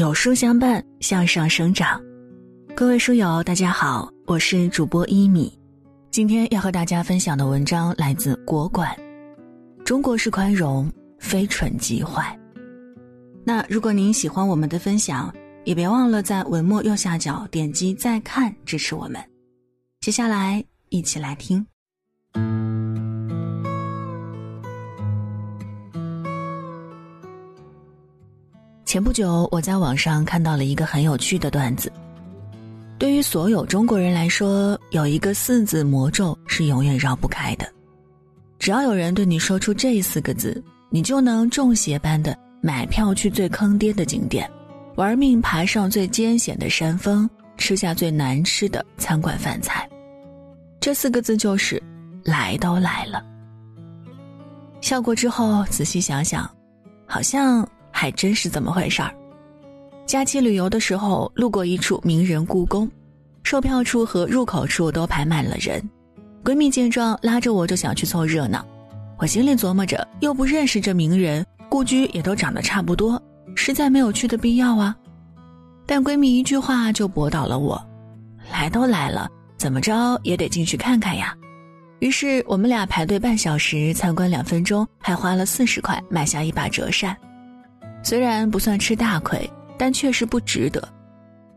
有书相伴，向上生长。各位书友，大家好，我是主播一米。今天要和大家分享的文章来自国馆。中国式宽容，非蠢即坏。那如果您喜欢我们的分享，也别忘了在文末右下角点击再看支持我们。接下来，一起来听。前不久，我在网上看到了一个很有趣的段子。对于所有中国人来说，有一个四字魔咒是永远绕不开的。只要有人对你说出这四个字，你就能中邪般的买票去最坑爹的景点，玩命爬上最艰险的山峰，吃下最难吃的餐馆饭菜。这四个字就是“来都来了”。笑过之后，仔细想想，好像。还真是这么回事儿。假期旅游的时候，路过一处名人故宫，售票处和入口处都排满了人。闺蜜见状，拉着我就想去凑热闹。我心里琢磨着，又不认识这名人，故居也都长得差不多，实在没有去的必要啊。但闺蜜一句话就驳倒了我：“来都来了，怎么着也得进去看看呀。”于是我们俩排队半小时，参观两分钟，还花了四十块买下一把折扇。虽然不算吃大亏，但确实不值得。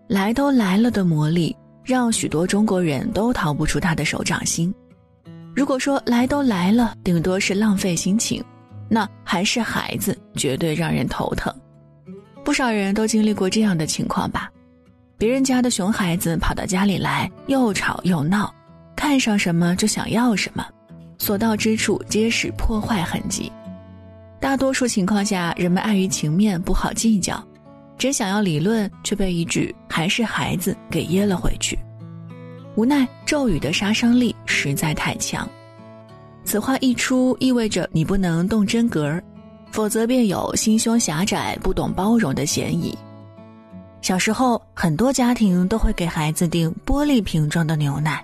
来都来了的魔力，让许多中国人都逃不出他的手掌心。如果说来都来了，顶多是浪费心情，那还是孩子绝对让人头疼。不少人都经历过这样的情况吧？别人家的熊孩子跑到家里来，又吵又闹，看上什么就想要什么，所到之处皆是破坏痕迹。大多数情况下，人们碍于情面不好计较，只想要理论，却被一句“还是孩子”给噎了回去。无奈咒语的杀伤力实在太强，此话一出，意味着你不能动真格儿，否则便有心胸狭窄、不懂包容的嫌疑。小时候，很多家庭都会给孩子订玻璃瓶装的牛奶。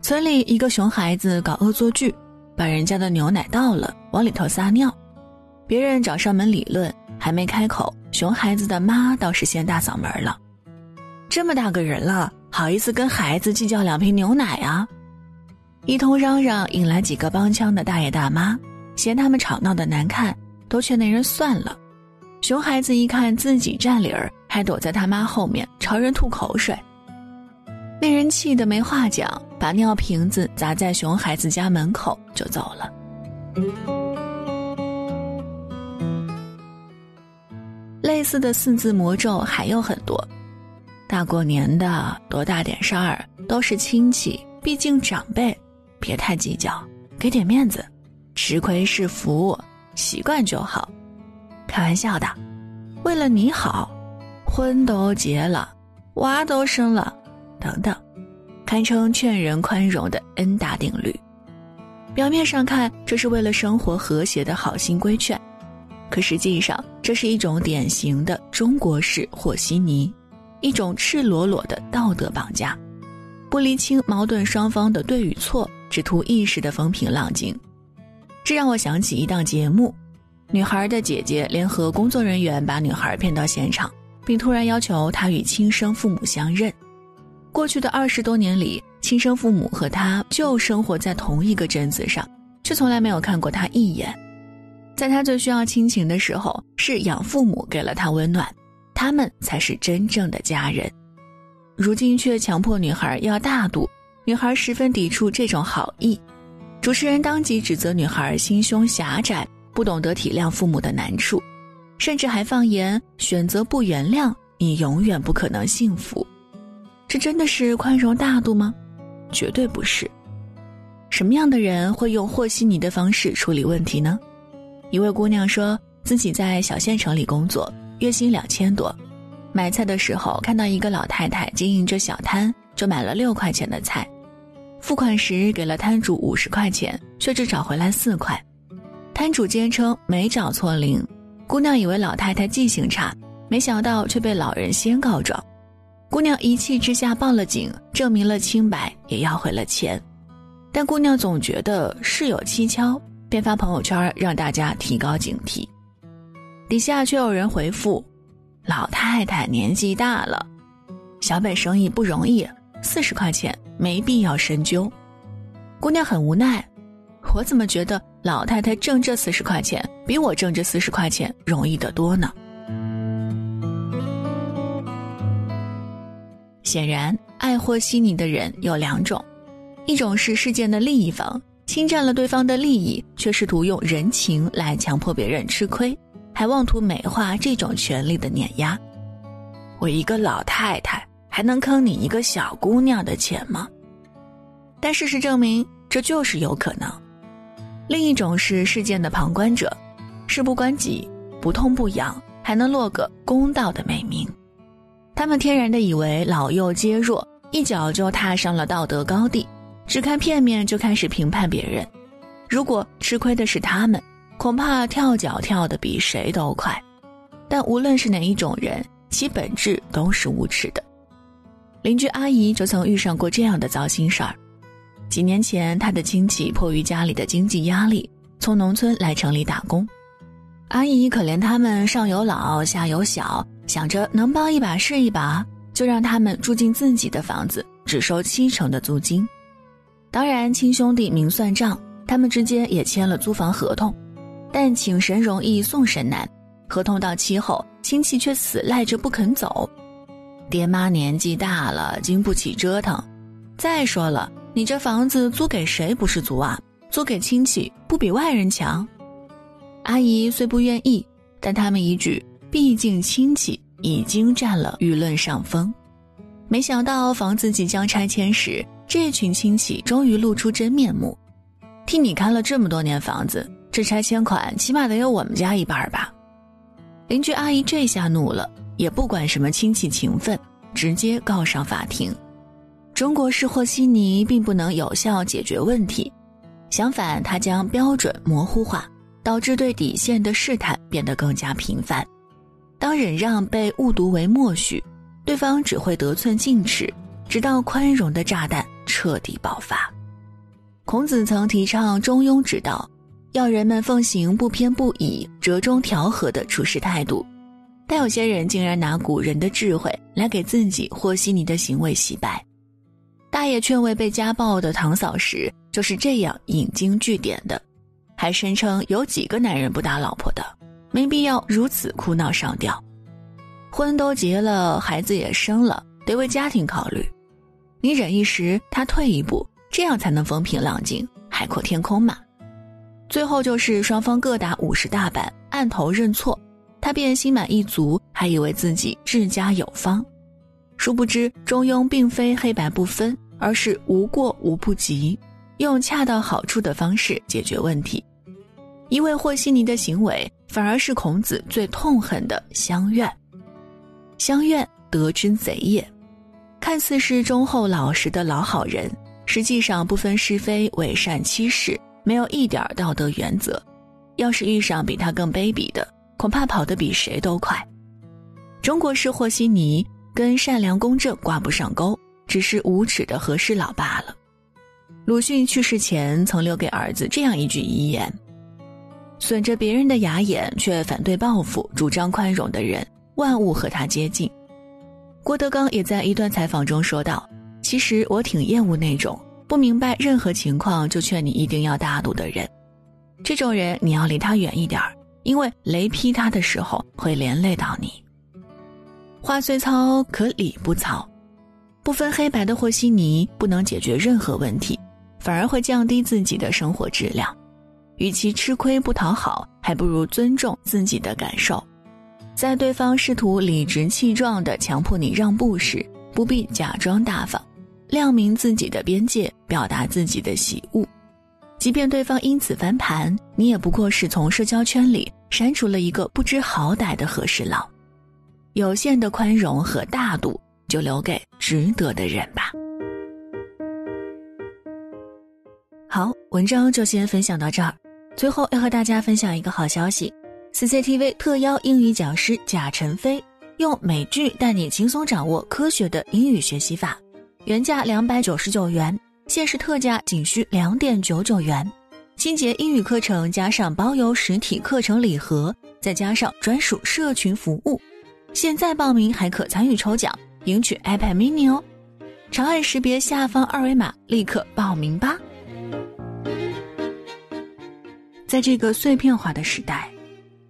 村里一个熊孩子搞恶作剧，把人家的牛奶倒了，往里头撒尿。别人找上门理论，还没开口，熊孩子的妈倒是先大嗓门了：“这么大个人了，好意思跟孩子计较两瓶牛奶啊？”一通嚷嚷引来几个帮腔的大爷大妈，嫌他们吵闹的难看，都劝那人算了。熊孩子一看自己占理儿，还躲在他妈后面朝人吐口水，那人气得没话讲，把尿瓶子砸在熊孩子家门口就走了。类似的四字魔咒还有很多，大过年的多大点事儿都是亲戚，毕竟长辈，别太计较，给点面子，吃亏是福，习惯就好。开玩笑的，为了你好，婚都结了，娃都生了，等等，堪称劝人宽容的 N 大定律。表面上看，这是为了生活和谐的好心规劝。可实际上，这是一种典型的中国式和稀泥，一种赤裸裸的道德绑架，不厘清矛盾双方的对与错，只图一时的风平浪静。这让我想起一档节目：女孩的姐姐联合工作人员把女孩骗到现场，并突然要求她与亲生父母相认。过去的二十多年里，亲生父母和她就生活在同一个镇子上，却从来没有看过她一眼。在他最需要亲情的时候，是养父母给了他温暖，他们才是真正的家人。如今却强迫女孩要大度，女孩十分抵触这种好意。主持人当即指责女孩心胸狭窄，不懂得体谅父母的难处，甚至还放言：选择不原谅，你永远不可能幸福。这真的是宽容大度吗？绝对不是。什么样的人会用和稀泥的方式处理问题呢？一位姑娘说自己在小县城里工作，月薪两千多，买菜的时候看到一个老太太经营着小摊，就买了六块钱的菜，付款时给了摊主五十块钱，却只找回来四块，摊主坚称没找错零，姑娘以为老太太记性差，没想到却被老人先告状，姑娘一气之下报了警，证明了清白，也要回了钱，但姑娘总觉得事有蹊跷。便发朋友圈让大家提高警惕，底下却有人回复：“老太太年纪大了，小本生意不容易，四十块钱没必要深究。姑娘很无奈，我怎么觉得老太太挣这四十块钱比我挣这四十块钱容易得多呢？显然，爱和稀泥的人有两种，一种是事件的另一方侵占了对方的利益，却试图用人情来强迫别人吃亏。还妄图美化这种权力的碾压，我一个老太太还能坑你一个小姑娘的钱吗？但事实证明，这就是有可能。另一种是事件的旁观者，事不关己，不痛不痒，还能落个公道的美名。他们天然的以为老幼皆弱，一脚就踏上了道德高地，只看片面就开始评判别人。如果吃亏的是他们。恐怕跳脚跳得比谁都快，但无论是哪一种人，其本质都是无耻的。邻居阿姨就曾遇上过这样的糟心事儿。几年前，她的亲戚迫于家里的经济压力，从农村来城里打工。阿姨可怜他们上有老下有小，想着能帮一把是一把，就让他们住进自己的房子，只收七成的租金。当然，亲兄弟明算账，他们之间也签了租房合同。但请神容易送神难，合同到期后，亲戚却死赖着不肯走。爹妈年纪大了，经不起折腾。再说了，你这房子租给谁不是租啊？租给亲戚不比外人强？阿姨虽不愿意，但他们一句“毕竟亲戚”已经占了舆论上风。没想到房子即将拆迁时，这群亲戚终于露出真面目，替你看了这么多年房子。这拆迁款起码得有我们家一半吧？邻居阿姨这下怒了，也不管什么亲戚情分，直接告上法庭。中国式和稀泥并不能有效解决问题，相反，它将标准模糊化，导致对底线的试探变得更加频繁。当忍让被误读为默许，对方只会得寸进尺，直到宽容的炸弹彻底爆发。孔子曾提倡中庸之道。要人们奉行不偏不倚、折中调和的处事态度，但有些人竟然拿古人的智慧来给自己和稀泥的行为洗白。大爷劝慰被家暴的堂嫂时就是这样引经据典的，还声称有几个男人不打老婆的，没必要如此哭闹上吊。婚都结了，孩子也生了，得为家庭考虑。你忍一时，他退一步，这样才能风平浪静、海阔天空嘛。最后就是双方各打五十大板，按头认错，他便心满意足，还以为自己治家有方。殊不知中庸并非黑白不分，而是无过无不及，用恰到好处的方式解决问题。一味和稀泥的行为，反而是孔子最痛恨的乡怨。乡怨，得之贼也。看似是忠厚老实的老好人，实际上不分是非，伪善欺世。没有一点道德原则，要是遇上比他更卑鄙的，恐怕跑得比谁都快。中国式和稀泥跟善良公正挂不上钩，只是无耻的和事佬罢了。鲁迅去世前曾留给儿子这样一句遗言：“损着别人的牙眼却反对报复、主张宽容的人，万物和他接近。”郭德纲也在一段采访中说道：“其实我挺厌恶那种。”不明白任何情况就劝你一定要大度的人，这种人你要离他远一点儿，因为雷劈他的时候会连累到你。话虽糙，可理不糙，不分黑白的和稀泥不能解决任何问题，反而会降低自己的生活质量。与其吃亏不讨好，还不如尊重自己的感受。在对方试图理直气壮地强迫你让步时，不必假装大方。亮明自己的边界，表达自己的喜恶，即便对方因此翻盘，你也不过是从社交圈里删除了一个不知好歹的和事佬。有限的宽容和大度，就留给值得的人吧。好，文章就先分享到这儿。最后要和大家分享一个好消息：CCTV 特邀英语讲师贾晨飞，用美剧带你轻松掌握科学的英语学习法。原价两百九十九元，限时特价仅需两点九九元。七节英语课程加上包邮实体课程礼盒，再加上专属社群服务，现在报名还可参与抽奖，赢取 iPad mini 哦！长按识别下方二维码，立刻报名吧。在这个碎片化的时代，